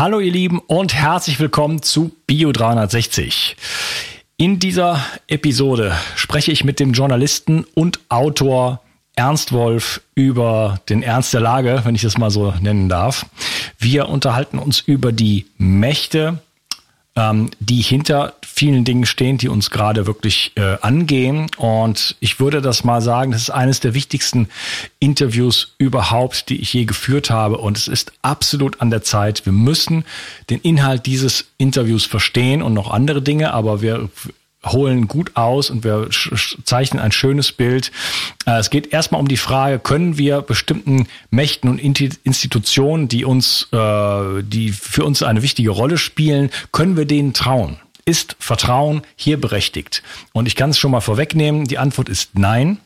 Hallo ihr Lieben und herzlich willkommen zu Bio 360. In dieser Episode spreche ich mit dem Journalisten und Autor Ernst Wolf über den Ernst der Lage, wenn ich das mal so nennen darf. Wir unterhalten uns über die Mächte, ähm, die hinter vielen Dingen stehen, die uns gerade wirklich äh, angehen. Und ich würde das mal sagen, das ist eines der wichtigsten Interviews überhaupt, die ich je geführt habe. Und es ist absolut an der Zeit. Wir müssen den Inhalt dieses Interviews verstehen und noch andere Dinge, aber wir holen gut aus und wir zeichnen ein schönes Bild. Äh, es geht erstmal um die Frage, können wir bestimmten Mächten und Institutionen, die uns, äh, die für uns eine wichtige Rolle spielen, können wir denen trauen? Ist Vertrauen hier berechtigt? Und ich kann es schon mal vorwegnehmen, die Antwort ist nein.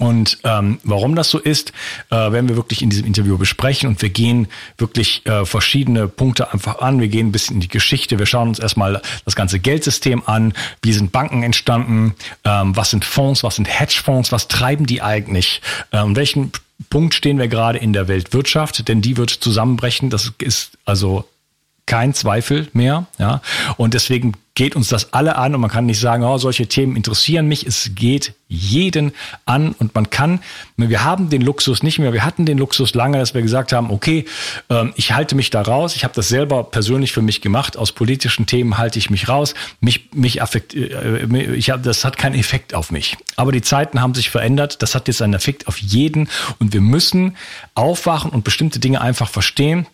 Und ähm, warum das so ist, äh, werden wir wirklich in diesem Interview besprechen. Und wir gehen wirklich äh, verschiedene Punkte einfach an. Wir gehen ein bisschen in die Geschichte. Wir schauen uns erstmal das ganze Geldsystem an. Wie sind Banken entstanden? Ähm, was sind Fonds? Was sind Hedgefonds? Was treiben die eigentlich? Ähm, welchen Punkt stehen wir gerade in der Weltwirtschaft? Denn die wird zusammenbrechen. Das ist also kein Zweifel mehr. Ja. Und deswegen geht uns das alle an und man kann nicht sagen, oh, solche Themen interessieren mich. Es geht jeden an und man kann, wir haben den Luxus nicht mehr, wir hatten den Luxus lange, dass wir gesagt haben, okay, ähm, ich halte mich da raus. Ich habe das selber persönlich für mich gemacht. Aus politischen Themen halte ich mich raus. Mich, mich affekt, äh, ich hab, das hat keinen Effekt auf mich. Aber die Zeiten haben sich verändert. Das hat jetzt einen Effekt auf jeden und wir müssen aufwachen und bestimmte Dinge einfach verstehen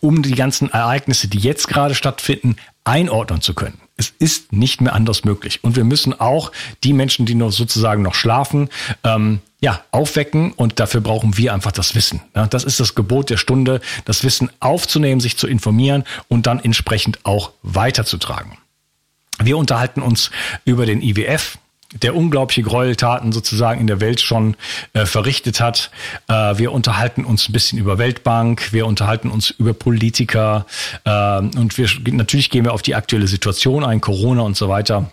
um die ganzen Ereignisse, die jetzt gerade stattfinden, einordnen zu können. Es ist nicht mehr anders möglich. Und wir müssen auch die Menschen, die noch sozusagen noch schlafen, ähm, ja, aufwecken und dafür brauchen wir einfach das Wissen. Ja, das ist das Gebot der Stunde, das Wissen aufzunehmen, sich zu informieren und dann entsprechend auch weiterzutragen. Wir unterhalten uns über den IWF, der unglaubliche Gräueltaten sozusagen in der Welt schon äh, verrichtet hat. Äh, wir unterhalten uns ein bisschen über Weltbank, wir unterhalten uns über Politiker äh, und wir natürlich gehen wir auf die aktuelle Situation ein, Corona und so weiter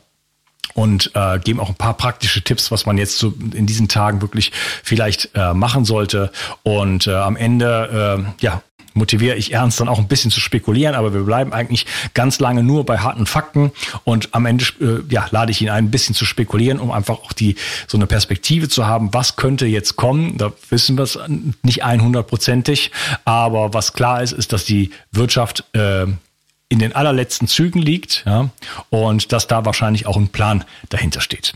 und äh, geben auch ein paar praktische Tipps, was man jetzt so in diesen Tagen wirklich vielleicht äh, machen sollte. Und äh, am Ende äh, ja motiviere ich Ernst dann auch ein bisschen zu spekulieren, aber wir bleiben eigentlich ganz lange nur bei harten Fakten und am Ende äh, ja, lade ich ihn ein, ein bisschen zu spekulieren, um einfach auch die so eine Perspektive zu haben, was könnte jetzt kommen. Da wissen wir es nicht 100%ig, aber was klar ist, ist, dass die Wirtschaft äh, in den allerletzten Zügen liegt ja, und dass da wahrscheinlich auch ein Plan dahinter steht.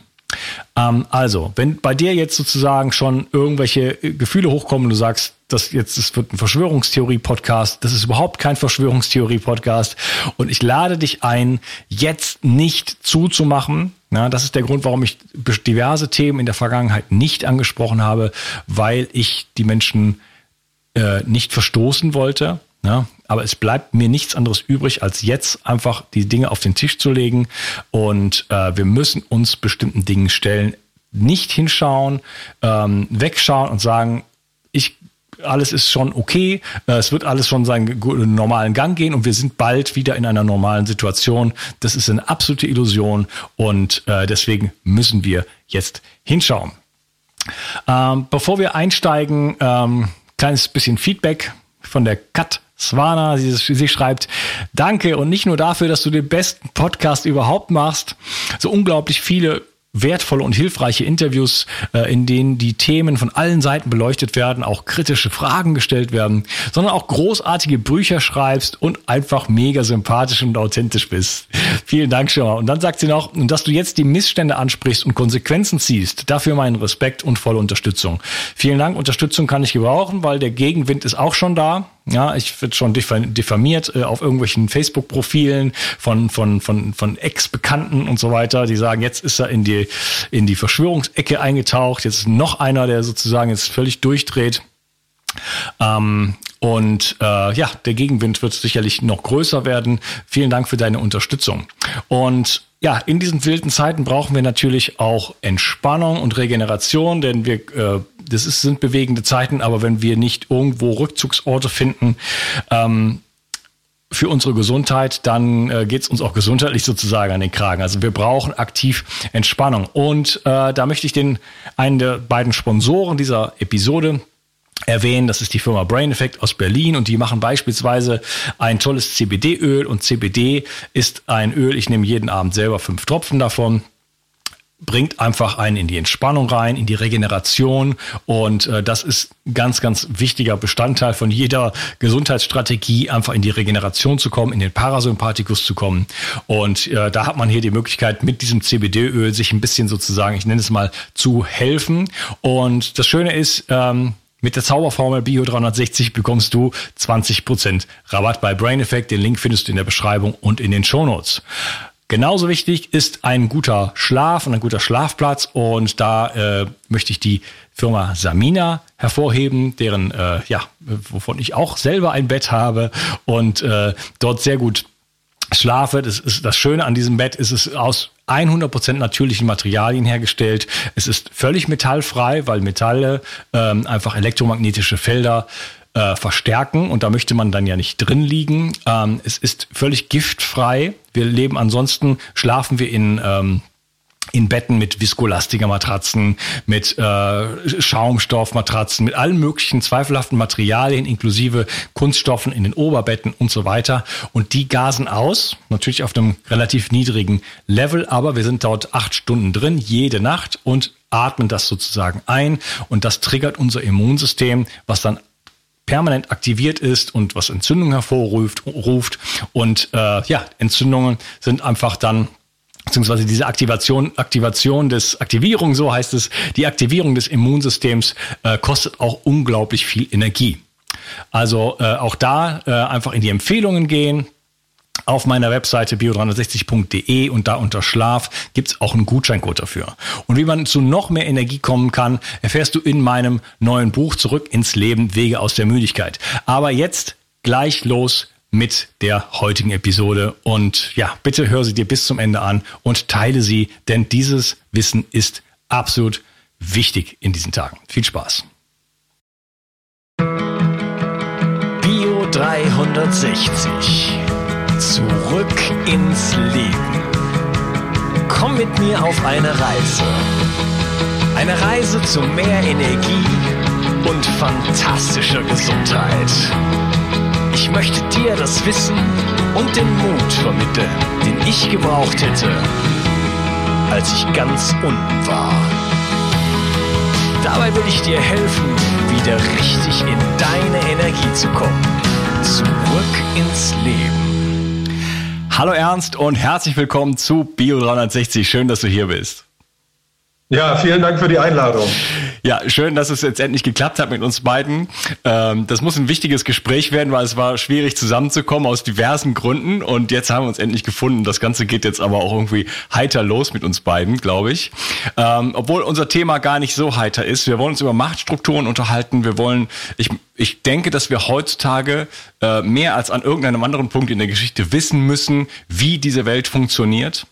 Ähm, also, wenn bei dir jetzt sozusagen schon irgendwelche Gefühle hochkommen, du sagst, das jetzt, es wird ein Verschwörungstheorie-Podcast. Das ist überhaupt kein Verschwörungstheorie-Podcast. Und ich lade dich ein, jetzt nicht zuzumachen. Ja, das ist der Grund, warum ich diverse Themen in der Vergangenheit nicht angesprochen habe, weil ich die Menschen äh, nicht verstoßen wollte. Ja, aber es bleibt mir nichts anderes übrig, als jetzt einfach die Dinge auf den Tisch zu legen. Und äh, wir müssen uns bestimmten Dingen stellen. Nicht hinschauen, ähm, wegschauen und sagen, ich alles ist schon okay, äh, es wird alles schon seinen normalen Gang gehen und wir sind bald wieder in einer normalen Situation. Das ist eine absolute Illusion und äh, deswegen müssen wir jetzt hinschauen. Ähm, bevor wir einsteigen, ähm, kleines bisschen Feedback von der Kat Swana, sie, sie, schreibt, danke und nicht nur dafür, dass du den besten Podcast überhaupt machst, so unglaublich viele wertvolle und hilfreiche Interviews, äh, in denen die Themen von allen Seiten beleuchtet werden, auch kritische Fragen gestellt werden, sondern auch großartige Bücher schreibst und einfach mega sympathisch und authentisch bist. Vielen Dank schon mal. Und dann sagt sie noch, dass du jetzt die Missstände ansprichst und Konsequenzen ziehst. Dafür meinen Respekt und volle Unterstützung. Vielen Dank. Unterstützung kann ich gebrauchen, weil der Gegenwind ist auch schon da. Ja, ich werde schon diffamiert äh, auf irgendwelchen Facebook-Profilen von, von, von, von Ex-Bekannten und so weiter, die sagen, jetzt ist er in die, in die Verschwörungsecke eingetaucht, jetzt ist noch einer, der sozusagen jetzt völlig durchdreht. Ähm, und äh, ja, der Gegenwind wird sicherlich noch größer werden. Vielen Dank für deine Unterstützung. Und ja, in diesen wilden Zeiten brauchen wir natürlich auch Entspannung und Regeneration, denn wir, äh, das ist, sind bewegende Zeiten, aber wenn wir nicht irgendwo Rückzugsorte finden, ähm, für unsere Gesundheit, dann äh, geht es uns auch gesundheitlich sozusagen an den Kragen. Also wir brauchen aktiv Entspannung. Und äh, da möchte ich den einen der beiden Sponsoren dieser Episode erwähnen. Das ist die Firma Brain Effect aus Berlin und die machen beispielsweise ein tolles CBD-Öl und CBD ist ein Öl, ich nehme jeden Abend selber fünf Tropfen davon bringt einfach einen in die Entspannung rein, in die Regeneration und äh, das ist ganz, ganz wichtiger Bestandteil von jeder Gesundheitsstrategie, einfach in die Regeneration zu kommen, in den Parasympathikus zu kommen und äh, da hat man hier die Möglichkeit mit diesem CBD-Öl sich ein bisschen sozusagen, ich nenne es mal, zu helfen und das Schöne ist, ähm, mit der Zauberformel Bio360 bekommst du 20% Rabatt bei Brain Effect. Den Link findest du in der Beschreibung und in den Shownotes. Genauso wichtig ist ein guter Schlaf und ein guter Schlafplatz. Und da äh, möchte ich die Firma Samina hervorheben, deren, äh, ja, wovon ich auch selber ein Bett habe und äh, dort sehr gut schlafe. Das ist das Schöne an diesem Bett ist es aus 100% natürlichen Materialien hergestellt. Es ist völlig metallfrei, weil Metalle ähm, einfach elektromagnetische Felder äh, verstärken und da möchte man dann ja nicht drin liegen. Ähm, es ist völlig giftfrei. Wir leben ansonsten, schlafen wir in ähm, in Betten mit viskolastiger Matratzen, mit äh, Schaumstoffmatratzen, mit allen möglichen zweifelhaften Materialien, inklusive Kunststoffen in den Oberbetten und so weiter. Und die gasen aus, natürlich auf einem relativ niedrigen Level, aber wir sind dort acht Stunden drin, jede Nacht und atmen das sozusagen ein. Und das triggert unser Immunsystem, was dann permanent aktiviert ist und was Entzündungen hervorruft. Ruft. Und äh, ja, Entzündungen sind einfach dann beziehungsweise diese Aktivation, Aktivation des Aktivierung, so heißt es, die Aktivierung des Immunsystems äh, kostet auch unglaublich viel Energie. Also äh, auch da äh, einfach in die Empfehlungen gehen, auf meiner Webseite bio360.de und da unter Schlaf gibt's auch einen Gutscheincode dafür. Und wie man zu noch mehr Energie kommen kann, erfährst du in meinem neuen Buch Zurück ins Leben, Wege aus der Müdigkeit. Aber jetzt gleich los mit der heutigen Episode. Und ja, bitte hör sie dir bis zum Ende an und teile sie, denn dieses Wissen ist absolut wichtig in diesen Tagen. Viel Spaß. Bio 360 Zurück ins Leben. Komm mit mir auf eine Reise. Eine Reise zu mehr Energie und fantastischer Gesundheit. Ich möchte dir das Wissen und den Mut vermitteln, den ich gebraucht hätte, als ich ganz unten war. Dabei will ich dir helfen, wieder richtig in deine Energie zu kommen. Zurück ins Leben. Hallo Ernst und herzlich willkommen zu Bio 360. Schön, dass du hier bist. Ja, vielen Dank für die Einladung. Ja, schön, dass es jetzt endlich geklappt hat mit uns beiden. Ähm, das muss ein wichtiges Gespräch werden, weil es war schwierig zusammenzukommen aus diversen Gründen und jetzt haben wir uns endlich gefunden. Das Ganze geht jetzt aber auch irgendwie heiter los mit uns beiden, glaube ich. Ähm, obwohl unser Thema gar nicht so heiter ist. Wir wollen uns über Machtstrukturen unterhalten. Wir wollen, ich, ich denke, dass wir heutzutage äh, mehr als an irgendeinem anderen Punkt in der Geschichte wissen müssen, wie diese Welt funktioniert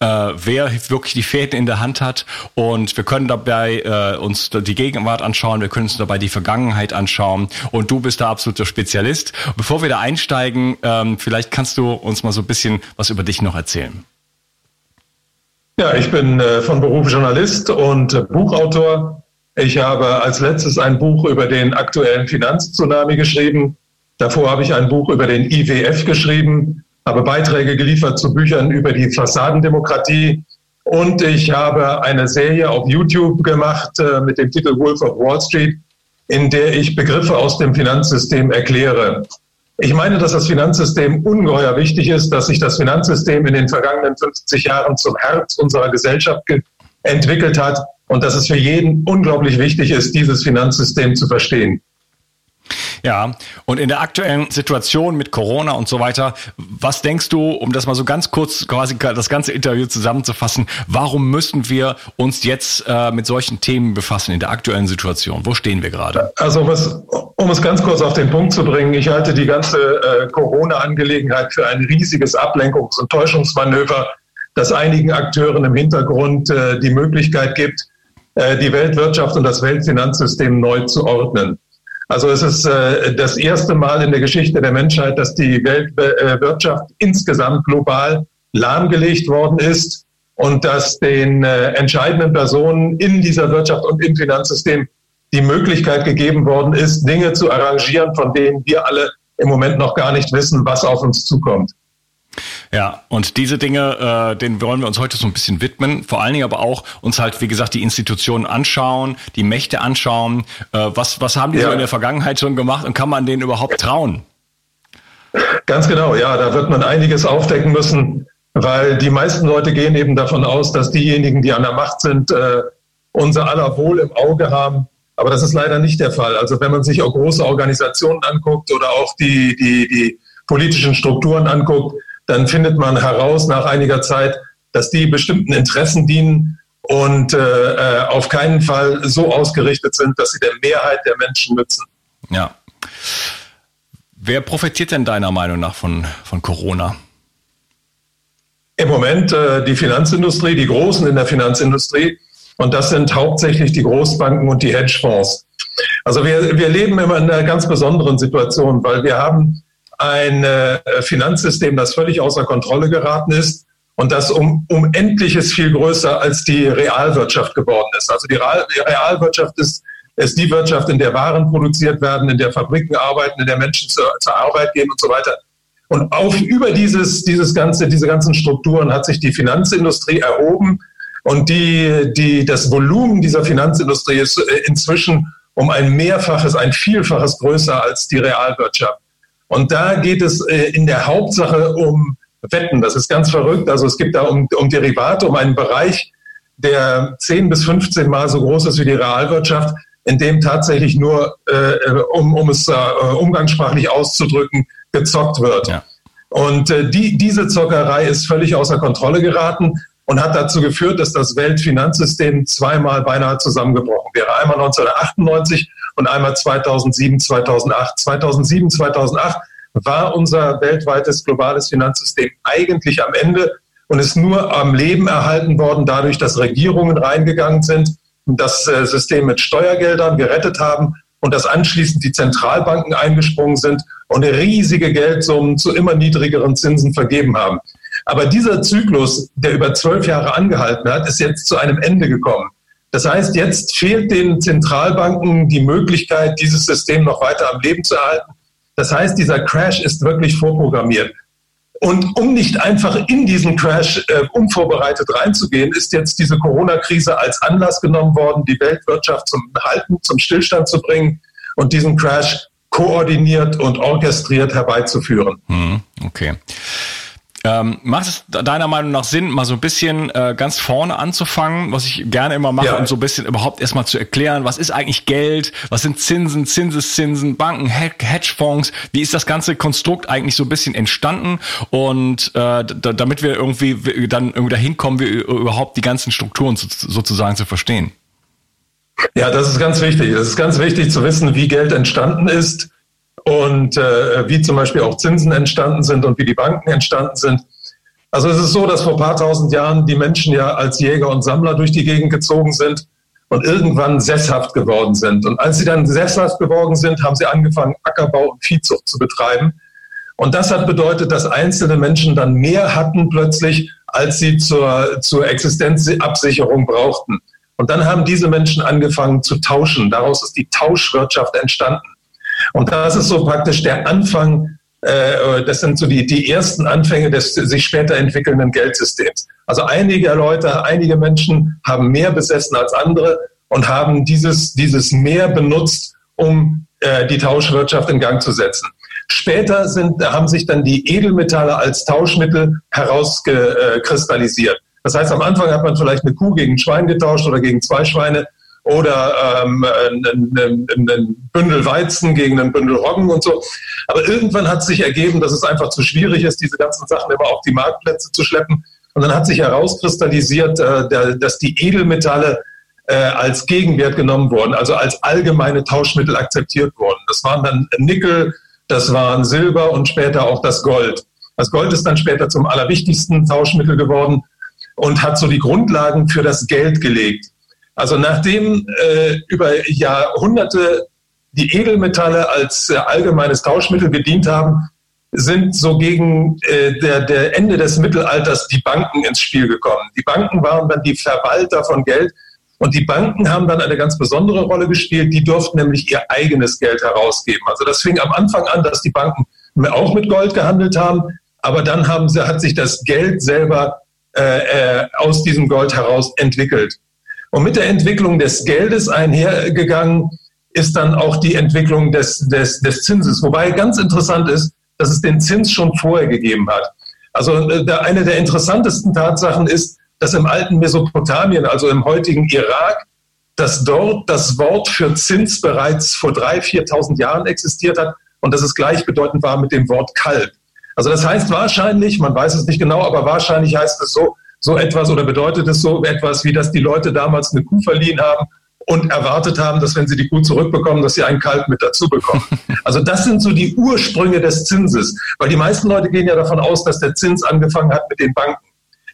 äh, wer wirklich die Fäden in der Hand hat. Und wir können dabei äh, uns die Gegenwart anschauen, wir können uns dabei die Vergangenheit anschauen. Und du bist da absoluter Spezialist. Bevor wir da einsteigen, ähm, vielleicht kannst du uns mal so ein bisschen was über dich noch erzählen. Ja, ich bin äh, von Beruf Journalist und äh, Buchautor. Ich habe als letztes ein Buch über den aktuellen Finanztsunami geschrieben. Davor habe ich ein Buch über den IWF geschrieben habe Beiträge geliefert zu Büchern über die Fassadendemokratie und ich habe eine Serie auf YouTube gemacht äh, mit dem Titel Wolf of Wall Street, in der ich Begriffe aus dem Finanzsystem erkläre. Ich meine, dass das Finanzsystem ungeheuer wichtig ist, dass sich das Finanzsystem in den vergangenen 50 Jahren zum Herz unserer Gesellschaft entwickelt hat und dass es für jeden unglaublich wichtig ist, dieses Finanzsystem zu verstehen. Ja, und in der aktuellen Situation mit Corona und so weiter, was denkst du, um das mal so ganz kurz quasi das ganze Interview zusammenzufassen, warum müssen wir uns jetzt äh, mit solchen Themen befassen in der aktuellen Situation? Wo stehen wir gerade? Also um es, um es ganz kurz auf den Punkt zu bringen, ich halte die ganze äh, Corona-Angelegenheit für ein riesiges Ablenkungs- und Täuschungsmanöver, das einigen Akteuren im Hintergrund äh, die Möglichkeit gibt, äh, die Weltwirtschaft und das Weltfinanzsystem neu zu ordnen. Also es ist äh, das erste Mal in der Geschichte der Menschheit, dass die Weltwirtschaft insgesamt global lahmgelegt worden ist und dass den äh, entscheidenden Personen in dieser Wirtschaft und im Finanzsystem die Möglichkeit gegeben worden ist, Dinge zu arrangieren, von denen wir alle im Moment noch gar nicht wissen, was auf uns zukommt. Ja, und diese Dinge, äh, denen wollen wir uns heute so ein bisschen widmen. Vor allen Dingen aber auch uns halt, wie gesagt, die Institutionen anschauen, die Mächte anschauen. Äh, was, was haben die ja. so in der Vergangenheit schon gemacht und kann man denen überhaupt trauen? Ganz genau, ja, da wird man einiges aufdecken müssen, weil die meisten Leute gehen eben davon aus, dass diejenigen, die an der Macht sind, äh, unser aller Wohl im Auge haben. Aber das ist leider nicht der Fall. Also wenn man sich auch große Organisationen anguckt oder auch die, die, die politischen Strukturen anguckt, dann findet man heraus nach einiger Zeit, dass die bestimmten Interessen dienen und äh, äh, auf keinen Fall so ausgerichtet sind, dass sie der Mehrheit der Menschen nützen. Ja. Wer profitiert denn deiner Meinung nach von, von Corona? Im Moment äh, die Finanzindustrie, die Großen in der Finanzindustrie. Und das sind hauptsächlich die Großbanken und die Hedgefonds. Also wir, wir leben immer in einer ganz besonderen Situation, weil wir haben ein äh, Finanzsystem, das völlig außer Kontrolle geraten ist und das um, um endliches viel größer als die Realwirtschaft geworden ist. Also die, Real, die Realwirtschaft ist, ist die Wirtschaft, in der Waren produziert werden, in der Fabriken arbeiten, in der Menschen zur, zur Arbeit gehen und so weiter. Und auf, über dieses, dieses ganze, diese ganzen Strukturen hat sich die Finanzindustrie erhoben und die, die, das Volumen dieser Finanzindustrie ist äh, inzwischen um ein Mehrfaches, ein Vielfaches größer als die Realwirtschaft. Und da geht es äh, in der Hauptsache um Wetten. Das ist ganz verrückt. Also es gibt da um, um Derivate, um einen Bereich, der 10 bis 15 Mal so groß ist wie die Realwirtschaft, in dem tatsächlich nur, äh, um, um es äh, umgangssprachlich auszudrücken, gezockt wird. Ja. Und äh, die, diese Zockerei ist völlig außer Kontrolle geraten und hat dazu geführt, dass das Weltfinanzsystem zweimal beinahe zusammengebrochen wäre. Einmal 1998 und einmal 2007, 2008. 2007, 2008 war unser weltweites globales Finanzsystem eigentlich am Ende und ist nur am Leben erhalten worden dadurch, dass Regierungen reingegangen sind das äh, System mit Steuergeldern gerettet haben und dass anschließend die Zentralbanken eingesprungen sind und riesige Geldsummen zu immer niedrigeren Zinsen vergeben haben. Aber dieser Zyklus, der über zwölf Jahre angehalten hat, ist jetzt zu einem Ende gekommen. Das heißt, jetzt fehlt den Zentralbanken die Möglichkeit, dieses System noch weiter am Leben zu erhalten. Das heißt, dieser Crash ist wirklich vorprogrammiert. Und um nicht einfach in diesen Crash äh, unvorbereitet reinzugehen, ist jetzt diese Corona-Krise als Anlass genommen worden, die Weltwirtschaft zum Halten, zum Stillstand zu bringen und diesen Crash koordiniert und orchestriert herbeizuführen. Hm, okay. Ähm, macht es deiner Meinung nach Sinn, mal so ein bisschen äh, ganz vorne anzufangen, was ich gerne immer mache, ja. und so ein bisschen überhaupt erstmal zu erklären, was ist eigentlich Geld, was sind Zinsen, Zinseszinsen, Banken, Hedgefonds, wie ist das ganze Konstrukt eigentlich so ein bisschen entstanden und äh, damit wir irgendwie dann irgendwie dahin kommen, wir überhaupt die ganzen Strukturen sozusagen zu verstehen. Ja, das ist ganz wichtig. Es ist ganz wichtig zu wissen, wie Geld entstanden ist und äh, wie zum Beispiel auch Zinsen entstanden sind und wie die Banken entstanden sind. Also es ist so, dass vor paar tausend Jahren die Menschen ja als Jäger und Sammler durch die Gegend gezogen sind und irgendwann sesshaft geworden sind. Und als sie dann sesshaft geworden sind, haben sie angefangen, Ackerbau und Viehzucht zu betreiben. Und das hat bedeutet, dass einzelne Menschen dann mehr hatten plötzlich, als sie zur, zur Existenzabsicherung brauchten. Und dann haben diese Menschen angefangen zu tauschen. Daraus ist die Tauschwirtschaft entstanden. Und das ist so praktisch der Anfang, äh, das sind so die, die ersten Anfänge des sich später entwickelnden Geldsystems. Also einige Leute, einige Menschen haben mehr besessen als andere und haben dieses, dieses mehr benutzt, um äh, die Tauschwirtschaft in Gang zu setzen. Später sind, haben sich dann die Edelmetalle als Tauschmittel herausgekristallisiert. Das heißt, am Anfang hat man vielleicht eine Kuh gegen ein Schwein getauscht oder gegen zwei Schweine oder ähm, ein, ein, Bündel Weizen gegen ein Bündel Roggen und so. Aber irgendwann hat sich ergeben, dass es einfach zu schwierig ist, diese ganzen Sachen immer auf die Marktplätze zu schleppen. Und dann hat sich herauskristallisiert, äh, dass die Edelmetalle äh, als Gegenwert genommen wurden, also als allgemeine Tauschmittel akzeptiert wurden. Das waren dann Nickel, das waren Silber und später auch das Gold. Das Gold ist dann später zum allerwichtigsten Tauschmittel geworden und hat so die Grundlagen für das Geld gelegt. Also nachdem äh, über Jahrhunderte die Edelmetalle als äh, allgemeines Tauschmittel gedient haben, sind so gegen äh, der, der Ende des Mittelalters die Banken ins Spiel gekommen. Die Banken waren dann die Verwalter von Geld Und die Banken haben dann eine ganz besondere Rolle gespielt. Die durften nämlich ihr eigenes Geld herausgeben. Also das fing am Anfang an, dass die Banken auch mit Gold gehandelt haben. Aber dann haben sie, hat sich das Geld selber äh, äh, aus diesem Gold heraus entwickelt. Und mit der Entwicklung des Geldes einhergegangen ist dann auch die Entwicklung des, des, des Zinses. Wobei ganz interessant ist, dass es den Zins schon vorher gegeben hat. Also äh, eine der interessantesten Tatsachen ist, dass im alten Mesopotamien, also im heutigen Irak, dass dort das Wort für Zins bereits vor 3.000, 4.000 Jahren existiert hat und dass es gleichbedeutend war mit dem Wort Kalb. Also das heißt wahrscheinlich, man weiß es nicht genau, aber wahrscheinlich heißt es so, so etwas oder bedeutet es so etwas, wie dass die Leute damals eine Kuh verliehen haben und erwartet haben, dass wenn sie die Kuh zurückbekommen, dass sie einen Kalb mit dazu bekommen. Also das sind so die Ursprünge des Zinses, weil die meisten Leute gehen ja davon aus, dass der Zins angefangen hat mit den Banken.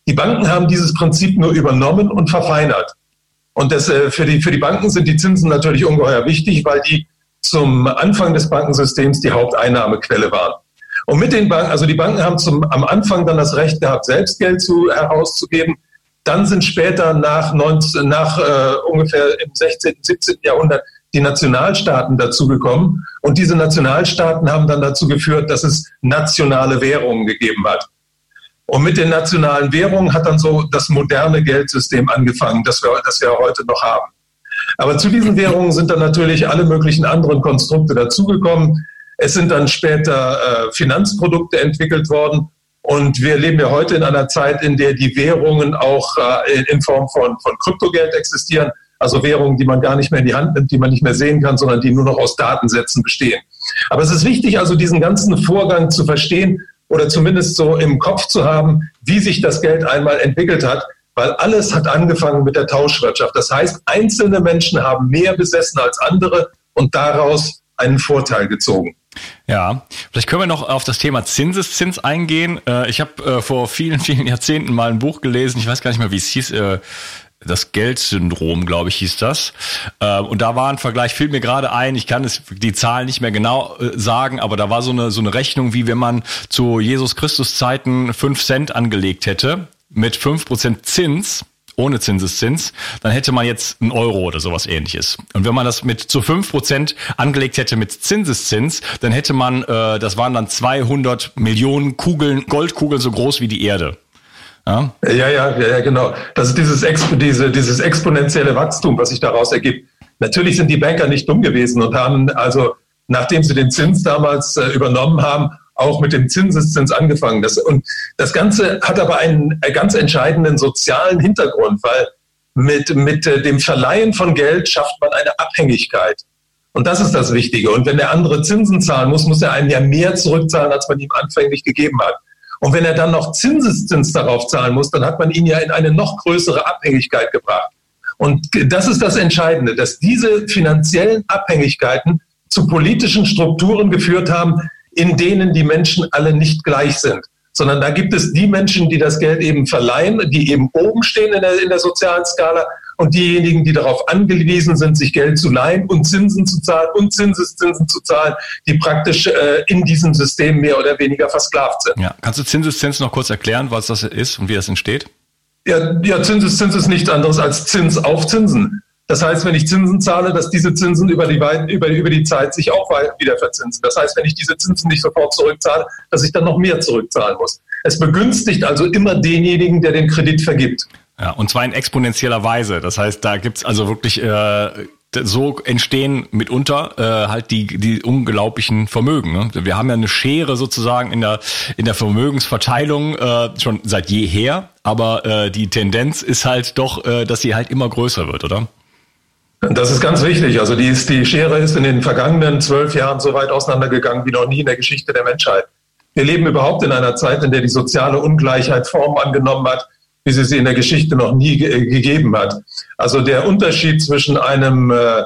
Die Banken haben dieses Prinzip nur übernommen und verfeinert. Und das, äh, für, die, für die Banken sind die Zinsen natürlich ungeheuer wichtig, weil die zum Anfang des Bankensystems die Haupteinnahmequelle waren. Und mit den Banken, also die Banken haben zum, am Anfang dann das Recht gehabt, selbst Geld zu, herauszugeben. Dann sind später nach, 19, nach äh, ungefähr im 16., 17. Jahrhundert die Nationalstaaten dazugekommen. Und diese Nationalstaaten haben dann dazu geführt, dass es nationale Währungen gegeben hat. Und mit den nationalen Währungen hat dann so das moderne Geldsystem angefangen, das wir, das wir heute noch haben. Aber zu diesen Währungen sind dann natürlich alle möglichen anderen Konstrukte dazugekommen. Es sind dann später äh, Finanzprodukte entwickelt worden. Und wir leben ja heute in einer Zeit, in der die Währungen auch äh, in Form von, von Kryptogeld existieren. Also Währungen, die man gar nicht mehr in die Hand nimmt, die man nicht mehr sehen kann, sondern die nur noch aus Datensätzen bestehen. Aber es ist wichtig, also diesen ganzen Vorgang zu verstehen oder zumindest so im Kopf zu haben, wie sich das Geld einmal entwickelt hat, weil alles hat angefangen mit der Tauschwirtschaft. Das heißt, einzelne Menschen haben mehr besessen als andere und daraus einen Vorteil gezogen. Ja, vielleicht können wir noch auf das Thema Zinseszins eingehen. Äh, ich habe äh, vor vielen, vielen Jahrzehnten mal ein Buch gelesen, ich weiß gar nicht mehr, wie es hieß, äh, das Geldsyndrom, glaube ich, hieß das. Und da war ein Vergleich, fiel mir gerade ein, ich kann es die Zahlen nicht mehr genau sagen, aber da war so eine, so eine Rechnung, wie wenn man zu Jesus Christus Zeiten fünf Cent angelegt hätte mit fünf Prozent Zins ohne Zinseszins, dann hätte man jetzt einen Euro oder sowas ähnliches. Und wenn man das mit zu fünf Prozent angelegt hätte mit Zinseszins, dann hätte man, äh, das waren dann 200 Millionen Kugeln, Goldkugeln so groß wie die Erde. Ja, ja, ja, ja genau. Das ist dieses, Expo, diese, dieses exponentielle Wachstum, was sich daraus ergibt. Natürlich sind die Banker nicht dumm gewesen und haben also, nachdem sie den Zins damals äh, übernommen haben, auch mit dem Zinseszins angefangen. Das, und das Ganze hat aber einen, ganz entscheidenden sozialen Hintergrund, weil mit, mit äh, dem Verleihen von Geld schafft man eine Abhängigkeit. Und das ist das Wichtige. Und wenn der andere Zinsen zahlen muss, muss er einen ja mehr zurückzahlen, als man ihm anfänglich gegeben hat. Und wenn er dann noch Zinseszins darauf zahlen muss, dann hat man ihn ja in eine noch größere Abhängigkeit gebracht. Und das ist das Entscheidende, dass diese finanziellen Abhängigkeiten zu politischen Strukturen geführt haben, in denen die Menschen alle nicht gleich sind, sondern da gibt es die Menschen, die das Geld eben verleihen, die eben oben stehen in der, in der sozialen Skala und diejenigen, die darauf angewiesen sind, sich Geld zu leihen und Zinsen zu zahlen und Zinseszinsen zu zahlen, die praktisch äh, in diesem System mehr oder weniger versklavt sind. Ja. Kannst du Zinseszins noch kurz erklären, was das ist und wie das entsteht? Ja, ja Zinseszins ist nichts anderes als Zins auf Zinsen. Das heißt, wenn ich Zinsen zahle, dass diese Zinsen über die, über, über die Zeit sich auch wieder verzinsen. Das heißt, wenn ich diese Zinsen nicht sofort zurückzahle, dass ich dann noch mehr zurückzahlen muss. Es begünstigt also immer denjenigen, der den Kredit vergibt. Ja, und zwar in exponentieller Weise. Das heißt, da gibt's also wirklich äh, so entstehen mitunter äh, halt die die unglaublichen Vermögen. Ne? Wir haben ja eine Schere sozusagen in der in der Vermögensverteilung äh, schon seit jeher, aber äh, die Tendenz ist halt doch, äh, dass sie halt immer größer wird, oder? Das ist ganz wichtig. Also die, ist, die Schere ist in den vergangenen zwölf Jahren so weit auseinandergegangen wie noch nie in der Geschichte der Menschheit. Wir leben überhaupt in einer Zeit, in der die soziale Ungleichheit Form angenommen hat, wie sie sie in der Geschichte noch nie ge gegeben hat. Also der Unterschied zwischen einem, äh,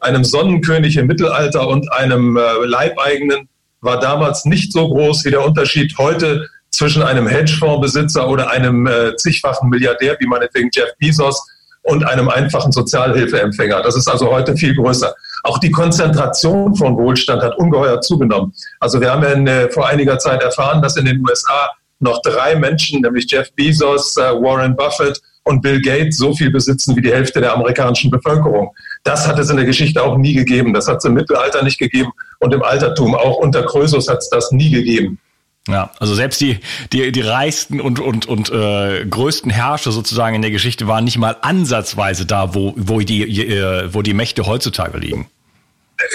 einem Sonnenkönig im Mittelalter und einem äh, Leibeigenen war damals nicht so groß wie der Unterschied heute zwischen einem Hedgefondsbesitzer oder einem äh, zigfachen Milliardär, wie meinetwegen Jeff Bezos, und einem einfachen Sozialhilfeempfänger. Das ist also heute viel größer. Auch die Konzentration von Wohlstand hat ungeheuer zugenommen. Also wir haben ja in, äh, vor einiger Zeit erfahren, dass in den USA noch drei Menschen, nämlich Jeff Bezos, äh, Warren Buffett und Bill Gates so viel besitzen wie die Hälfte der amerikanischen Bevölkerung. Das hat es in der Geschichte auch nie gegeben. Das hat es im Mittelalter nicht gegeben und im Altertum. Auch unter Krösus hat es das nie gegeben. Ja, also selbst die, die, die reichsten und, und, und äh, größten Herrscher sozusagen in der Geschichte waren nicht mal ansatzweise da, wo, wo, die, äh, wo die Mächte heutzutage liegen.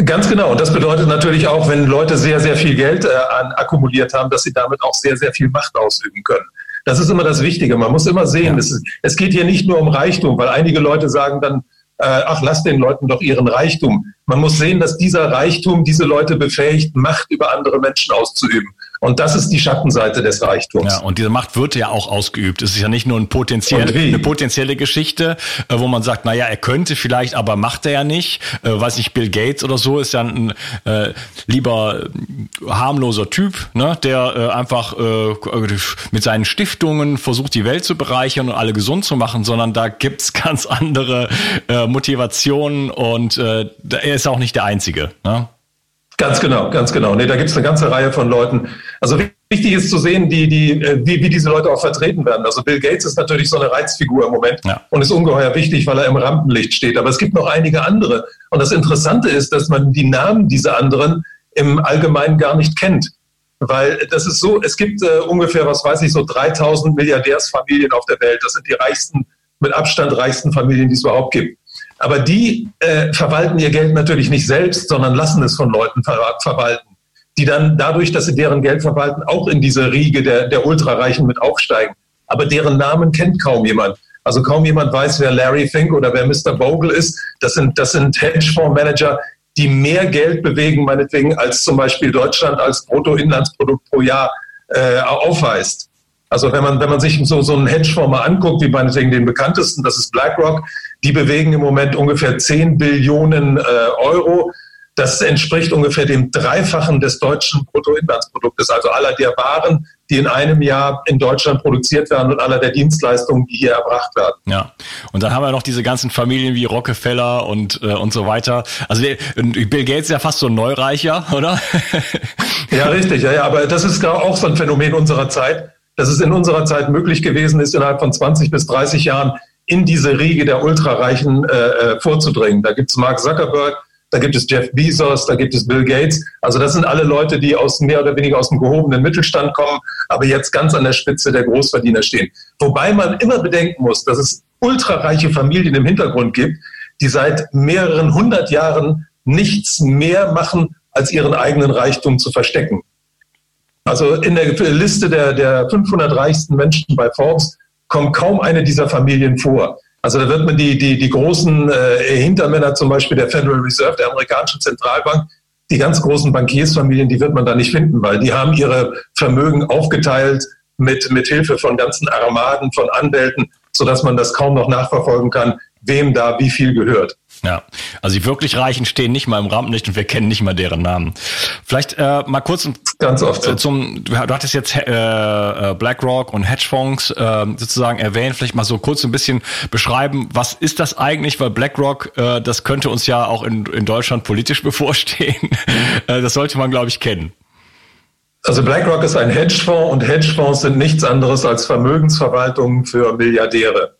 Ganz genau. Und das bedeutet natürlich auch, wenn Leute sehr, sehr viel Geld äh, an, akkumuliert haben, dass sie damit auch sehr, sehr viel Macht ausüben können. Das ist immer das Wichtige. Man muss immer sehen, ja. es, ist, es geht hier nicht nur um Reichtum, weil einige Leute sagen dann, äh, ach, lass den Leuten doch ihren Reichtum. Man muss sehen, dass dieser Reichtum diese Leute befähigt, Macht über andere Menschen auszuüben. Und das ist die Schattenseite des Reichtums. Ja, und diese Macht wird ja auch ausgeübt. Es ist ja nicht nur ein potenziell, eine potenzielle Geschichte, äh, wo man sagt, naja, er könnte vielleicht, aber macht er ja nicht. Äh, weiß nicht, Bill Gates oder so ist ja ein äh, lieber harmloser Typ, ne, der äh, einfach äh, mit seinen Stiftungen versucht, die Welt zu bereichern und alle gesund zu machen, sondern da gibt's ganz andere äh, Motivationen und äh, er ist auch nicht der Einzige. Ne? Ganz genau, ganz genau. Nee, da gibt es eine ganze Reihe von Leuten. Also wichtig ist zu sehen, die, die, äh, wie, wie diese Leute auch vertreten werden. Also Bill Gates ist natürlich so eine Reizfigur im Moment ja. und ist ungeheuer wichtig, weil er im Rampenlicht steht. Aber es gibt noch einige andere. Und das Interessante ist, dass man die Namen dieser anderen im Allgemeinen gar nicht kennt. Weil das ist so, es gibt äh, ungefähr, was weiß ich, so 3000 Milliardärsfamilien auf der Welt. Das sind die reichsten, mit Abstand reichsten Familien, die es überhaupt gibt. Aber die äh, verwalten ihr Geld natürlich nicht selbst, sondern lassen es von Leuten ver verwalten, die dann dadurch, dass sie deren Geld verwalten, auch in diese Riege der, der Ultrareichen mit aufsteigen. Aber deren Namen kennt kaum jemand. Also kaum jemand weiß, wer Larry Fink oder wer Mr. Bogle ist. Das sind, das sind Hedgefondsmanager, die mehr Geld bewegen, meinetwegen, als zum Beispiel Deutschland als Bruttoinlandsprodukt pro Jahr äh, aufweist. Also wenn man, wenn man sich so, so einen Hedgefonds mal anguckt, wie meinetwegen den bekanntesten, das ist BlackRock, die bewegen im Moment ungefähr 10 Billionen äh, Euro. Das entspricht ungefähr dem Dreifachen des deutschen Bruttoinlandsproduktes, also aller der Waren, die in einem Jahr in Deutschland produziert werden und aller der Dienstleistungen, die hier erbracht werden. Ja, und dann haben wir noch diese ganzen Familien wie Rockefeller und, äh, und so weiter. Also Bill Gates ist ja fast so ein Neureicher, oder? ja, richtig. Ja, ja, aber das ist auch so ein Phänomen unserer Zeit, dass es in unserer Zeit möglich gewesen ist, innerhalb von 20 bis 30 Jahren in diese Riege der Ultrareichen äh, äh, vorzudringen. Da gibt es Mark Zuckerberg, da gibt es Jeff Bezos, da gibt es Bill Gates. Also das sind alle Leute, die aus mehr oder weniger aus dem gehobenen Mittelstand kommen, aber jetzt ganz an der Spitze der Großverdiener stehen. Wobei man immer bedenken muss, dass es ultrareiche Familien im Hintergrund gibt, die seit mehreren hundert Jahren nichts mehr machen, als ihren eigenen Reichtum zu verstecken. Also in der Liste der, der 500 reichsten Menschen bei Forbes kommt kaum eine dieser Familien vor. Also da wird man die, die, die großen äh, Hintermänner zum Beispiel der Federal Reserve, der amerikanischen Zentralbank, die ganz großen Bankiersfamilien, die wird man da nicht finden, weil die haben ihre Vermögen aufgeteilt mit, mit Hilfe von ganzen Armaden von Anwälten, sodass man das kaum noch nachverfolgen kann, wem da wie viel gehört. Ja, also die wirklich Reichen stehen nicht mal im Rampenlicht und wir kennen nicht mal deren Namen. Vielleicht äh, mal kurz Ganz oft so. zum, du, du hattest jetzt äh, äh, BlackRock und Hedgefonds äh, sozusagen erwähnt, vielleicht mal so kurz ein bisschen beschreiben, was ist das eigentlich, weil BlackRock, äh, das könnte uns ja auch in, in Deutschland politisch bevorstehen. äh, das sollte man, glaube ich, kennen. Also BlackRock ist ein Hedgefonds und Hedgefonds sind nichts anderes als Vermögensverwaltungen für Milliardäre.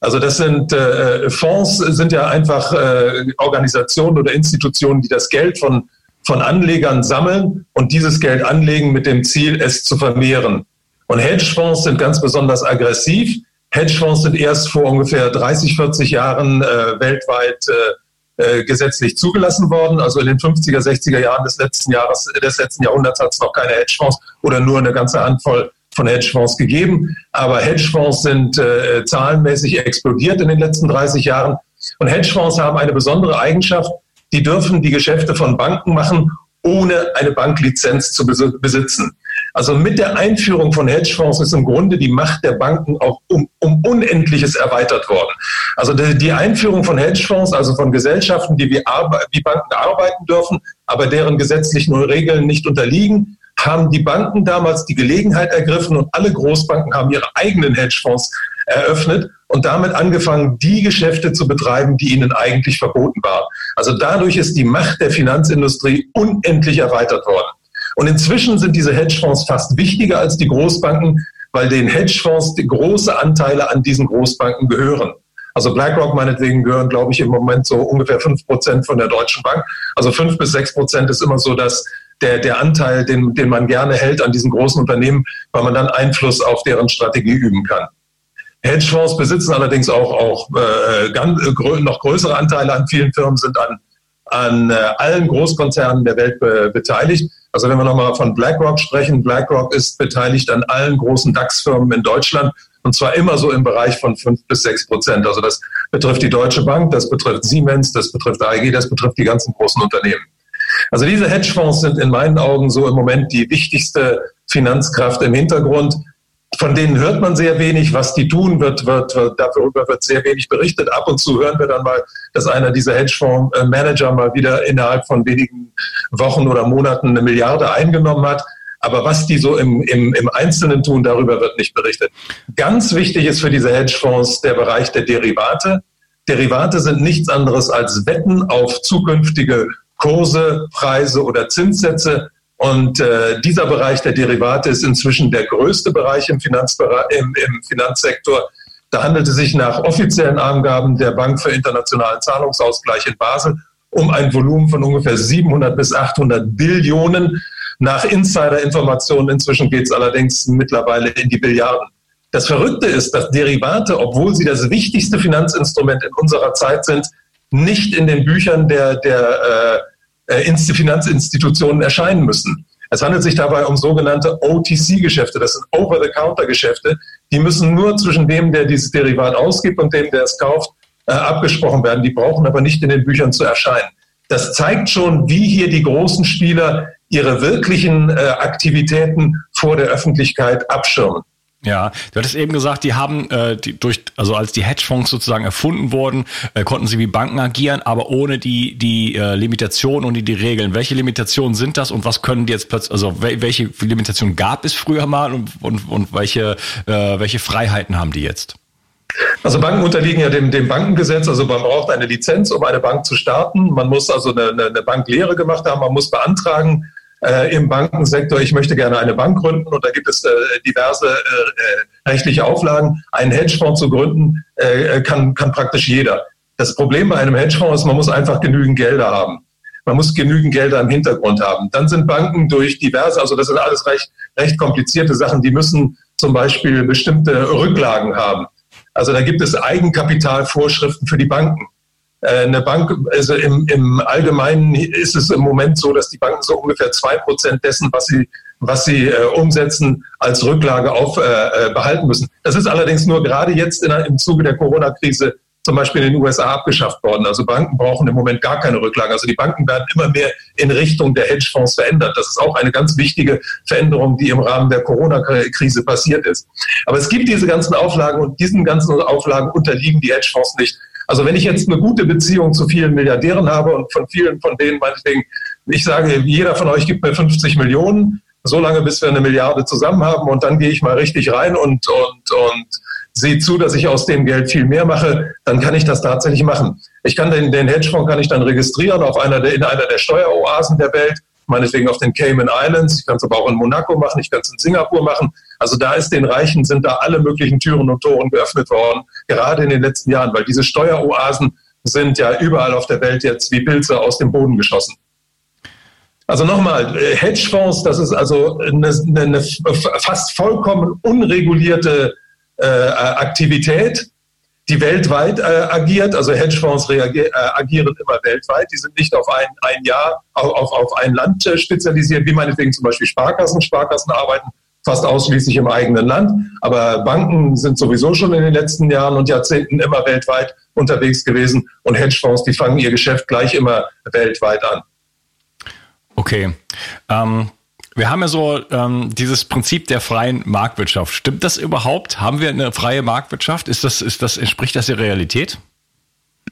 Also das sind äh, Fonds, sind ja einfach äh, Organisationen oder Institutionen, die das Geld von, von Anlegern sammeln und dieses Geld anlegen mit dem Ziel, es zu vermehren. Und Hedgefonds sind ganz besonders aggressiv. Hedgefonds sind erst vor ungefähr 30, 40 Jahren äh, weltweit äh, äh, gesetzlich zugelassen worden. Also in den 50er, 60er Jahren des letzten Jahres, des letzten Jahrhunderts hat es noch keine Hedgefonds oder nur eine ganze Handvoll von Hedgefonds gegeben. Aber Hedgefonds sind äh, zahlenmäßig explodiert in den letzten 30 Jahren. Und Hedgefonds haben eine besondere Eigenschaft. Die dürfen die Geschäfte von Banken machen, ohne eine Banklizenz zu besitzen. Also mit der Einführung von Hedgefonds ist im Grunde die Macht der Banken auch um, um Unendliches erweitert worden. Also die, die, Einführung von Hedgefonds, also von Gesellschaften, die wie, wie Banken arbeiten dürfen, aber deren gesetzlichen Regeln nicht unterliegen, haben die Banken damals die Gelegenheit ergriffen und alle Großbanken haben ihre eigenen Hedgefonds eröffnet und damit angefangen, die Geschäfte zu betreiben, die ihnen eigentlich verboten waren. Also dadurch ist die Macht der Finanzindustrie unendlich erweitert worden. Und inzwischen sind diese Hedgefonds fast wichtiger als die Großbanken, weil den Hedgefonds große Anteile an diesen Großbanken gehören. Also BlackRock meinetwegen gehören, glaube ich, im Moment so ungefähr fünf Prozent von der Deutschen Bank. Also fünf bis sechs Prozent ist immer so dass der, der Anteil, den, den man gerne hält an diesen großen Unternehmen, weil man dann Einfluss auf deren Strategie üben kann. Hedgefonds besitzen allerdings auch, auch äh, ganz, äh, noch größere Anteile an vielen Firmen, sind an, an äh, allen Großkonzernen der Welt be beteiligt. Also wenn wir nochmal von BlackRock sprechen, BlackRock ist beteiligt an allen großen DAX-Firmen in Deutschland und zwar immer so im Bereich von fünf bis sechs Prozent. Also das betrifft die Deutsche Bank, das betrifft Siemens, das betrifft AEG, das betrifft die ganzen großen Unternehmen. Also diese Hedgefonds sind in meinen Augen so im Moment die wichtigste Finanzkraft im Hintergrund. Von denen hört man sehr wenig. Was die tun, wird, wird, wird, darüber wird sehr wenig berichtet. Ab und zu hören wir dann mal, dass einer dieser Hedgefonds-Manager mal wieder innerhalb von wenigen Wochen oder Monaten eine Milliarde eingenommen hat. Aber was die so im, im, im Einzelnen tun, darüber wird nicht berichtet. Ganz wichtig ist für diese Hedgefonds der Bereich der Derivate. Derivate sind nichts anderes als Wetten auf zukünftige Kurse, Preise oder Zinssätze. Und äh, dieser Bereich der Derivate ist inzwischen der größte Bereich im, im, im Finanzsektor. Da handelt es sich nach offiziellen Angaben der Bank für internationalen Zahlungsausgleich in Basel um ein Volumen von ungefähr 700 bis 800 Billionen. Nach Insider-Informationen inzwischen geht es allerdings mittlerweile in die Billiarden. Das Verrückte ist, dass Derivate, obwohl sie das wichtigste Finanzinstrument in unserer Zeit sind, nicht in den Büchern der, der äh, Finanzinstitutionen erscheinen müssen. Es handelt sich dabei um sogenannte OTC-Geschäfte, das sind Over-the-Counter-Geschäfte. Die müssen nur zwischen dem, der dieses Derivat ausgibt und dem, der es kauft, äh, abgesprochen werden. Die brauchen aber nicht in den Büchern zu erscheinen. Das zeigt schon, wie hier die großen Spieler ihre wirklichen äh, Aktivitäten vor der Öffentlichkeit abschirmen. Ja, du hattest eben gesagt, die haben äh, die, durch, also als die Hedgefonds sozusagen erfunden wurden, äh, konnten sie wie Banken agieren, aber ohne die die äh, Limitationen und die, die Regeln. Welche Limitationen sind das und was können die jetzt plötzlich? Also welche Limitationen gab es früher mal und und, und welche äh, welche Freiheiten haben die jetzt? Also Banken unterliegen ja dem, dem Bankengesetz. Also man braucht eine Lizenz, um eine Bank zu starten. Man muss also eine, eine Banklehre gemacht haben. Man muss beantragen, äh, im Bankensektor, ich möchte gerne eine Bank gründen und da gibt es äh, diverse äh, äh rechtliche Auflagen. Einen Hedgefonds zu gründen äh, kann, kann praktisch jeder. Das Problem bei einem Hedgefonds ist, man muss einfach genügend Gelder haben. Man muss genügend Gelder im Hintergrund haben. Dann sind Banken durch diverse, also das sind alles recht, recht komplizierte Sachen, die müssen zum Beispiel bestimmte Rücklagen haben. Also da gibt es Eigenkapitalvorschriften für die Banken. Äh, eine Bank, also im, im Allgemeinen ist es im Moment so, dass die Banken so ungefähr zwei Prozent dessen, was sie, was sie äh, umsetzen, als Rücklage auf, äh, äh, behalten müssen. Das ist allerdings nur gerade jetzt in, im Zuge der Corona-Krise zum Beispiel in den USA abgeschafft worden. Also Banken brauchen im Moment gar keine Rücklagen. Also die Banken werden immer mehr in Richtung der Hedgefonds verändert. Das ist auch eine ganz wichtige Veränderung, die im Rahmen der Corona-Krise passiert ist. Aber es gibt diese ganzen Auflagen und diesen ganzen Auflagen unterliegen die Hedgefonds nicht. Also wenn ich jetzt eine gute Beziehung zu vielen Milliardären habe und von vielen von denen meinetwegen, ich sage, jeder von euch gibt mir 50 Millionen, so lange bis wir eine Milliarde zusammen haben und dann gehe ich mal richtig rein und, und, und sehe zu, dass ich aus dem Geld viel mehr mache, dann kann ich das tatsächlich machen. Ich kann den, den Hedgefonds kann ich dann registrieren auf einer der, in einer der Steueroasen der Welt meinetwegen auf den Cayman Islands, ich kann es aber auch in Monaco machen, ich kann es in Singapur machen. Also da ist den Reichen, sind da alle möglichen Türen und Toren geöffnet worden, gerade in den letzten Jahren, weil diese Steueroasen sind ja überall auf der Welt jetzt wie Pilze aus dem Boden geschossen. Also nochmal, äh, Hedgefonds, das ist also eine, eine fast vollkommen unregulierte äh, Aktivität die weltweit äh, agiert. Also Hedgefonds reagier, äh, agieren immer weltweit. Die sind nicht auf ein, ein Jahr, auf, auf ein Land äh, spezialisiert, wie meinetwegen zum Beispiel Sparkassen. Sparkassen arbeiten fast ausschließlich im eigenen Land. Aber Banken sind sowieso schon in den letzten Jahren und Jahrzehnten immer weltweit unterwegs gewesen. Und Hedgefonds, die fangen ihr Geschäft gleich immer weltweit an. Okay. Ähm, wir haben ja so ähm, dieses Prinzip der freien Marktwirtschaft. Stimmt das überhaupt? Haben wir eine freie Marktwirtschaft? Ist das, ist das, entspricht das der Realität?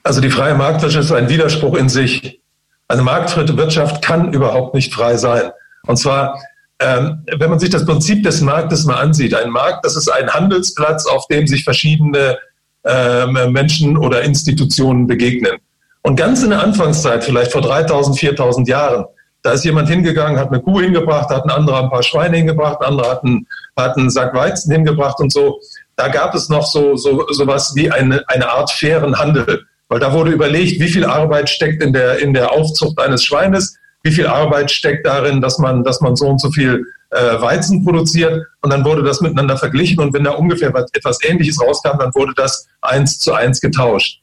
Also die freie Marktwirtschaft ist ein Widerspruch in sich. Eine Marktwirtschaft kann überhaupt nicht frei sein. Und zwar, ähm, wenn man sich das Prinzip des Marktes mal ansieht, ein Markt, das ist ein Handelsplatz, auf dem sich verschiedene ähm, Menschen oder Institutionen begegnen. Und ganz in der Anfangszeit, vielleicht vor 3000, 4000 Jahren, Da ist jemand hingegangen, hat eine Kuh hingebracht, hat ein anderer ein paar Schweine hingebracht, ein anderer hat einen, hat einen Sack Weizen hingebracht und so. Da gab es noch so, so, so was wie eine, eine Art fairen Handel. Weil da wurde überlegt, wie viel Arbeit steckt in der, in der Aufzucht eines Schweines, wie viel Arbeit steckt darin, dass man, dass man so und so viel äh, Weizen produziert. Und dann wurde das miteinander verglichen. Und wenn da ungefähr etwas Ähnliches rauskam, dann wurde das eins zu eins getauscht.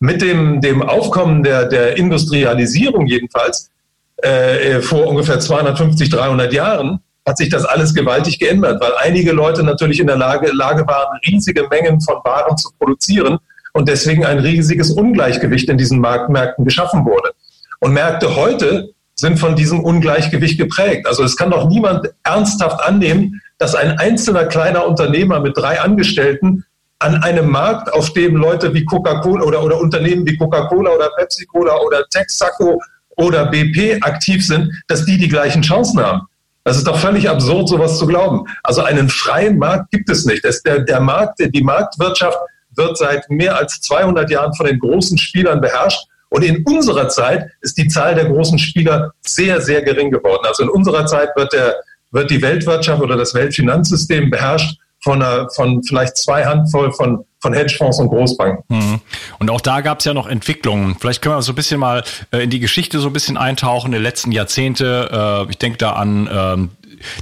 Mit dem, dem Aufkommen der, der Industrialisierung jedenfalls äh, vor ungefähr 250, 300 Jahren hat sich das alles gewaltig geändert, weil einige Leute natürlich in der Lage, Lage waren, riesige Mengen von Waren zu produzieren und deswegen ein riesiges Ungleichgewicht in diesen Marktmärkten geschaffen wurde. Und Märkte heute sind von diesem Ungleichgewicht geprägt. Also es kann doch niemand ernsthaft annehmen, dass ein einzelner kleiner Unternehmer mit drei Angestellten an einem Markt, auf dem Leute wie Coca-Cola oder, oder Unternehmen wie Coca-Cola oder Pepsi-Cola oder Texaco oder BP aktiv sind, dass die die gleichen Chancen haben. Das ist doch völlig absurd, sowas zu glauben. Also einen freien Markt gibt es nicht. Das, der, der Markt, die Marktwirtschaft wird seit mehr als 200 Jahren von den großen Spielern beherrscht. Und in unserer Zeit ist die Zahl der großen Spieler sehr, sehr gering geworden. Also in unserer Zeit wird, der, wird die Weltwirtschaft oder das Weltfinanzsystem beherrscht von, einer, von vielleicht zwei Handvoll von, von Hedgefonds und Großbanken. Mhm. Und auch da gab es ja noch Entwicklungen. Vielleicht können wir so ein bisschen mal äh, in die Geschichte so ein bisschen eintauchen der letzten Jahrzehnte. Äh, ich denke da an ähm,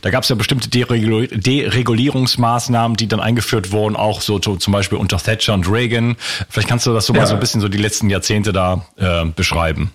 da gab es ja bestimmte Deregulierungsmaßnahmen, die dann eingeführt wurden, auch so zum Beispiel unter Thatcher und Reagan. Vielleicht kannst du das so ja. mal so ein bisschen so die letzten Jahrzehnte da äh, beschreiben.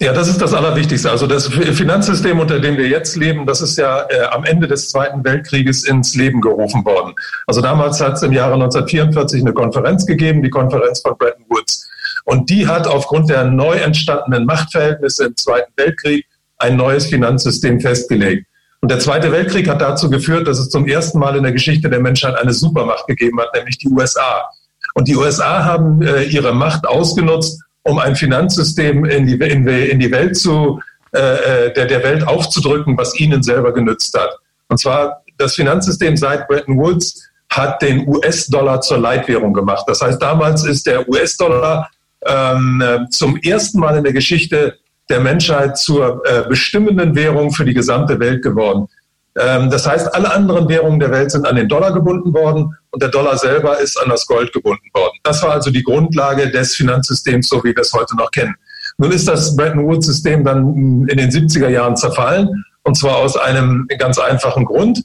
Ja, das ist das Allerwichtigste. Also das Finanzsystem, unter dem wir jetzt leben, das ist ja äh, am Ende des Zweiten Weltkrieges ins Leben gerufen worden. Also damals hat es im Jahre 1944 eine Konferenz gegeben, die Konferenz von Bretton Woods. Und die hat aufgrund der neu entstandenen Machtverhältnisse im Zweiten Weltkrieg ein neues Finanzsystem festgelegt. Und der Zweite Weltkrieg hat dazu geführt, dass es zum ersten Mal in der Geschichte der Menschheit eine Supermacht gegeben hat, nämlich die USA. Und die USA haben äh, ihre Macht ausgenutzt, um ein Finanzsystem in die, in, in die Welt zu, äh, äh, der, der Welt aufzudrücken, was ihnen selber genützt hat. Und zwar das Finanzsystem seit Bretton Woods hat den US-Dollar zur Leitwährung gemacht. Das heißt, damals ist der US-Dollar ähm, zum ersten Mal in der Geschichte der Menschheit zur äh, bestimmenden Währung für die gesamte Welt geworden. Ähm, das heißt, alle anderen Währungen der Welt sind an den Dollar gebunden worden und der Dollar selber ist an das Gold gebunden worden. Das war also die Grundlage des Finanzsystems, so wie wir es heute noch kennen. Nun ist das Bretton Woods-System dann in den 70er Jahren zerfallen und zwar aus einem ganz einfachen Grund.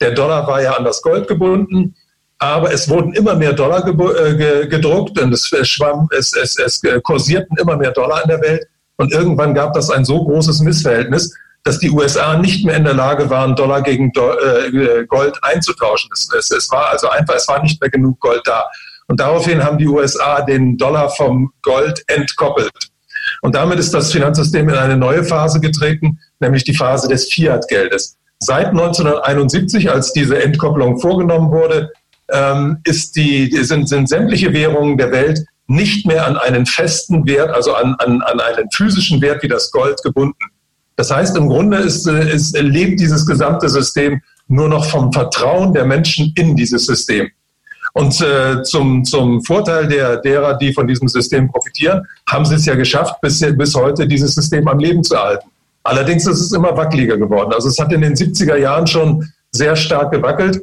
Der Dollar war ja an das Gold gebunden, aber es wurden immer mehr Dollar äh, gedruckt und es, schwamm, es, es, es kursierten immer mehr Dollar in der Welt. Und irgendwann gab das ein so großes Missverhältnis, dass die USA nicht mehr in der Lage waren, Dollar gegen äh, Gold einzutauschen. Es, war also einfach, es war nicht mehr genug Gold da. Und daraufhin haben die USA den Dollar vom Gold entkoppelt. Und damit ist das Finanzsystem in eine neue Phase getreten, nämlich die Phase des Fiat-Geldes. Seit 1971, als diese Entkopplung vorgenommen wurde, ähm, die, sind, sind sämtliche Währungen der Welt nicht mehr an einen festen Wert, also an, an, an einen physischen Wert wie das Gold gebunden. Das heißt, im Grunde ist, ist, lebt dieses gesamte System nur noch vom Vertrauen der Menschen in dieses System. Und äh, zum, zum Vorteil der, derer, die von diesem System profitieren, haben sie es ja geschafft, bis, bis heute dieses System am Leben zu erhalten. Allerdings ist es immer wackeliger geworden. Also es hat in den 70er Jahren schon sehr stark gewackelt.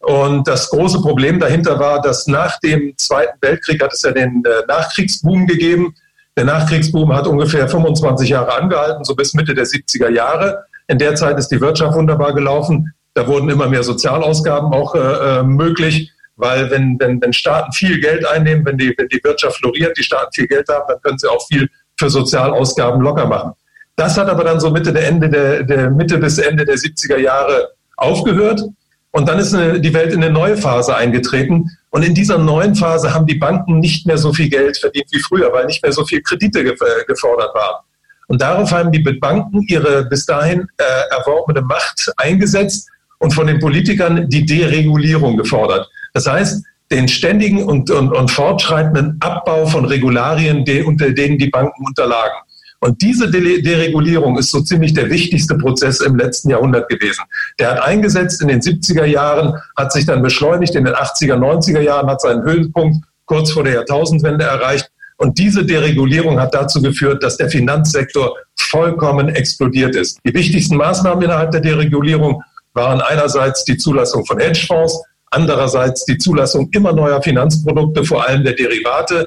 Und das große Problem dahinter war, dass nach dem Zweiten Weltkrieg hat es ja den äh, Nachkriegsboom gegeben. Der Nachkriegsboom hat ungefähr 25 Jahre angehalten, so bis Mitte der 70er Jahre. In der Zeit ist die Wirtschaft wunderbar gelaufen. Da wurden immer mehr Sozialausgaben auch äh, äh, möglich, weil wenn, wenn, wenn Staaten viel Geld einnehmen, wenn die, wenn die Wirtschaft floriert, die Staaten viel Geld haben, dann können sie auch viel für Sozialausgaben locker machen. Das hat aber dann so Mitte, der Ende der, der Mitte bis Ende der 70er Jahre aufgehört. Und dann ist eine, die Welt in eine neue Phase eingetreten. Und in dieser neuen Phase haben die Banken nicht mehr so viel Geld verdient wie früher, weil nicht mehr so viel Kredite gefordert waren. Und darauf haben die Banken ihre bis dahin äh, erworbene Macht eingesetzt und von den Politikern die Deregulierung gefordert. Das heißt, den ständigen und, und, und fortschreitenden Abbau von Regularien, die, unter denen die Banken unterlagen. Und diese Deregulierung ist so ziemlich der wichtigste Prozess im letzten Jahrhundert gewesen. Der hat eingesetzt in den 70er Jahren, hat sich dann beschleunigt, in den 80er, 90er Jahren hat seinen Höhepunkt kurz vor der Jahrtausendwende erreicht. Und diese Deregulierung hat dazu geführt, dass der Finanzsektor vollkommen explodiert ist. Die wichtigsten Maßnahmen innerhalb der Deregulierung waren einerseits die Zulassung von Hedgefonds, andererseits die Zulassung immer neuer Finanzprodukte, vor allem der Derivate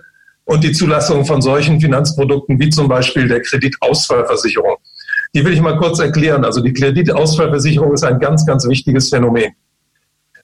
und die Zulassung von solchen Finanzprodukten wie zum Beispiel der Kreditausfallversicherung. Die will ich mal kurz erklären. Also die Kreditausfallversicherung ist ein ganz, ganz wichtiges Phänomen.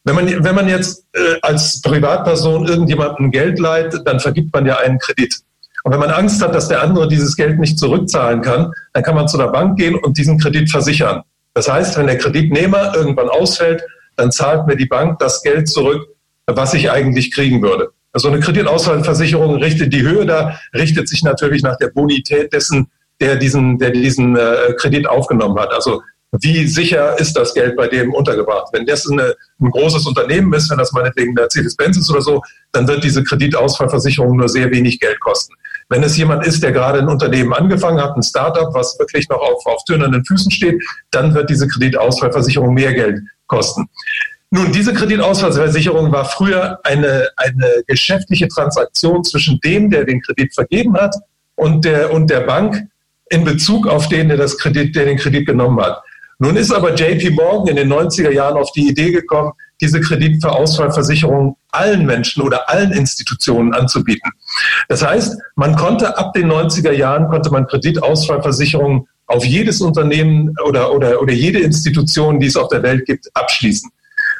Wenn man, wenn man jetzt äh, als Privatperson irgendjemandem Geld leiht, dann vergibt man ja einen Kredit. Und wenn man Angst hat, dass der andere dieses Geld nicht zurückzahlen kann, dann kann man zu der Bank gehen und diesen Kredit versichern. Das heißt, wenn der Kreditnehmer irgendwann ausfällt, dann zahlt mir die Bank das Geld zurück, was ich eigentlich kriegen würde. Also eine Kreditausfallversicherung richtet die Höhe da, richtet sich natürlich nach der Bonität dessen, der diesen, der diesen äh, Kredit aufgenommen hat. Also wie sicher ist das Geld bei dem untergebracht? Wenn das eine, ein großes Unternehmen ist, wenn das meinetwegen Mercedes-Benz ist oder so, dann wird diese Kreditausfallversicherung nur sehr wenig Geld kosten. Wenn es jemand ist, der gerade ein Unternehmen angefangen hat, ein Startup, was wirklich noch auf, auf tönernen Füßen steht, dann wird diese Kreditausfallversicherung mehr Geld kosten. Nun, diese Kreditausfallversicherung war früher eine, eine geschäftliche Transaktion zwischen dem, der den Kredit vergeben hat, und der, und der Bank in Bezug auf den, der, das Kredit, der den Kredit genommen hat. Nun ist aber JP Morgan in den 90er Jahren auf die Idee gekommen, diese Kreditausfallversicherung allen Menschen oder allen Institutionen anzubieten. Das heißt, man konnte ab den 90er Jahren konnte man Kreditausfallversicherungen auf jedes Unternehmen oder, oder, oder jede Institution, die es auf der Welt gibt, abschließen.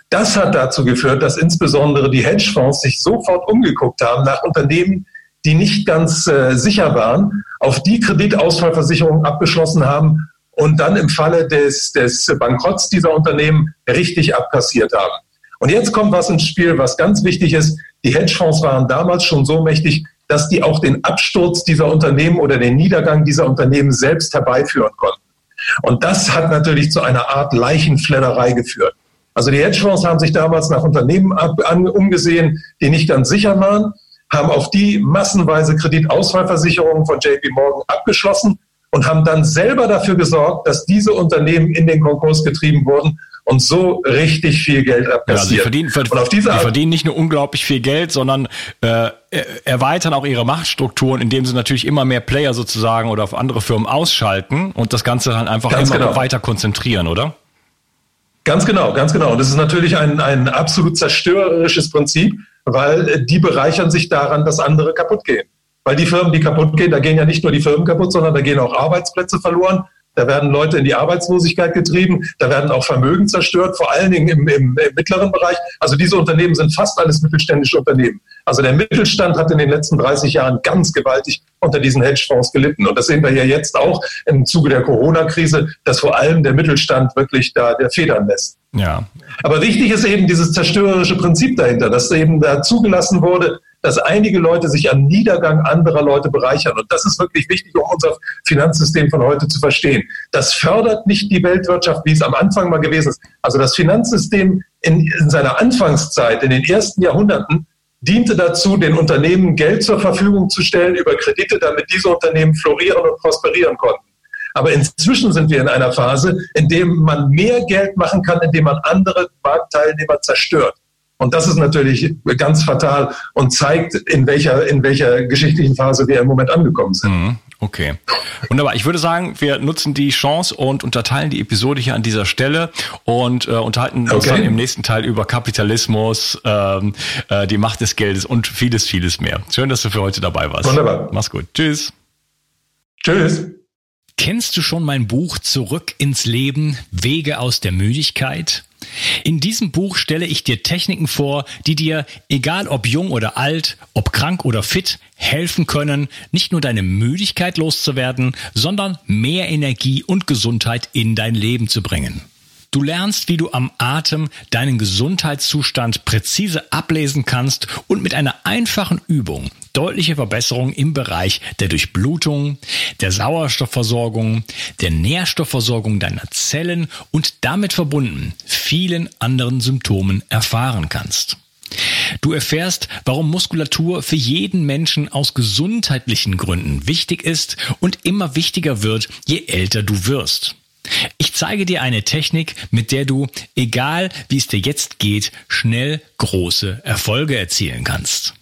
Das hat dazu geführt, dass insbesondere die Hedgefonds sich sofort umgeguckt haben nach Unternehmen, die nicht ganz äh, sicher waren, auf die Kreditausfallversicherungen abgeschlossen haben und dann im Falle des, des Bankrotts dieser Unternehmen richtig abkassiert haben. Und jetzt kommt was ins Spiel, was ganz wichtig ist. Die Hedgefonds waren damals schon so mächtig, dass die auch den Absturz dieser Unternehmen oder den Niedergang dieser Unternehmen selbst herbeiführen konnten. Und das hat natürlich zu einer Art Leichenfledderei geführt. Also die Hedgefonds haben sich damals nach Unternehmen an, umgesehen, die nicht ganz sicher waren, haben auf die massenweise Kreditausfallversicherungen von JP Morgan abgeschlossen und haben dann selber dafür gesorgt, dass diese Unternehmen in den Konkurs getrieben wurden und so richtig viel Geld abkassiert. Ja, sie verdienen, ver sie verdienen nicht nur unglaublich viel Geld, sondern äh, erweitern auch ihre Machtstrukturen, indem sie natürlich immer mehr Player sozusagen oder auf andere Firmen ausschalten und das Ganze dann einfach Ganz immer genau. weiter konzentrieren, oder? Ganz genau, ganz genau. Und das ist natürlich ein, ein absolut zerstörerisches Prinzip, weil die bereichern sich daran, dass andere kaputt gehen. Weil die Firmen, die kaputt gehen, da gehen ja nicht nur die Firmen kaputt, sondern da gehen auch Arbeitsplätze verloren. Da werden Leute in die Arbeitslosigkeit getrieben, da werden auch Vermögen zerstört, vor allen Dingen im, im, im, mittleren Bereich. Also diese Unternehmen sind fast alles mittelständische Unternehmen. Also der Mittelstand hat in den letzten 30 Jahren ganz gewaltig unter diesen Hedgefonds gelitten. Und das sehen wir ja jetzt auch im Zuge der Corona-Krise, dass vor allem der Mittelstand wirklich da der Federn lässt. Ja. Aber wichtig ist eben dieses zerstörerische Prinzip dahinter, dass eben da zugelassen wurde, dass einige Leute sich am Niedergang anderer Leute bereichern. Und das ist wirklich wichtig, um unser Finanzsystem von heute zu verstehen. Das fördert nicht die Weltwirtschaft, wie es am Anfang mal gewesen ist. Also das Finanzsystem in, in seiner Anfangszeit, in den ersten Jahrhunderten, diente dazu, den Unternehmen Geld zur Verfügung zu stellen über Kredite, damit diese Unternehmen florieren und prosperieren konnten. Aber inzwischen sind wir in einer Phase, in der man mehr Geld machen kann, indem man andere Marktteilnehmer zerstört. Und das ist natürlich ganz fatal und zeigt, in welcher, in welcher geschichtlichen Phase wir im Moment angekommen sind. Mhm. Okay. Wunderbar. Ich würde sagen, wir nutzen die Chance und unterteilen die Episode hier an dieser Stelle und äh, unterhalten okay. uns dann im nächsten Teil über Kapitalismus, ähm, äh, die Macht des Geldes und vieles, vieles mehr. Schön, dass du für heute dabei warst. Wunderbar. Mach's gut. Tschüss. Tschüss. Kennst du schon mein Buch Zurück ins Leben, Wege aus der Müdigkeit? In diesem Buch stelle ich dir Techniken vor, die dir, egal ob jung oder alt, ob krank oder fit, helfen können, nicht nur deine Müdigkeit loszuwerden, sondern mehr Energie und Gesundheit in dein Leben zu bringen. Du lernst, wie du am Atem deinen Gesundheitszustand präzise ablesen kannst und mit einer einfachen Übung deutliche Verbesserungen im Bereich der Durchblutung, der Sauerstoffversorgung, der Nährstoffversorgung deiner Zellen und damit verbunden vielen anderen Symptomen erfahren kannst. Du erfährst, warum Muskulatur für jeden Menschen aus gesundheitlichen Gründen wichtig ist und immer wichtiger wird, je älter du wirst. Ich zeige dir eine Technik, mit der du, egal wie es dir jetzt geht, schnell große Erfolge erzielen kannst.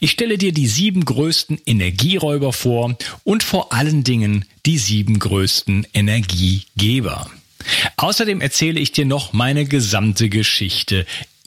Ich stelle dir die sieben größten Energieräuber vor und vor allen Dingen die sieben größten Energiegeber. Außerdem erzähle ich dir noch meine gesamte Geschichte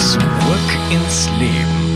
Zurück ins Leben.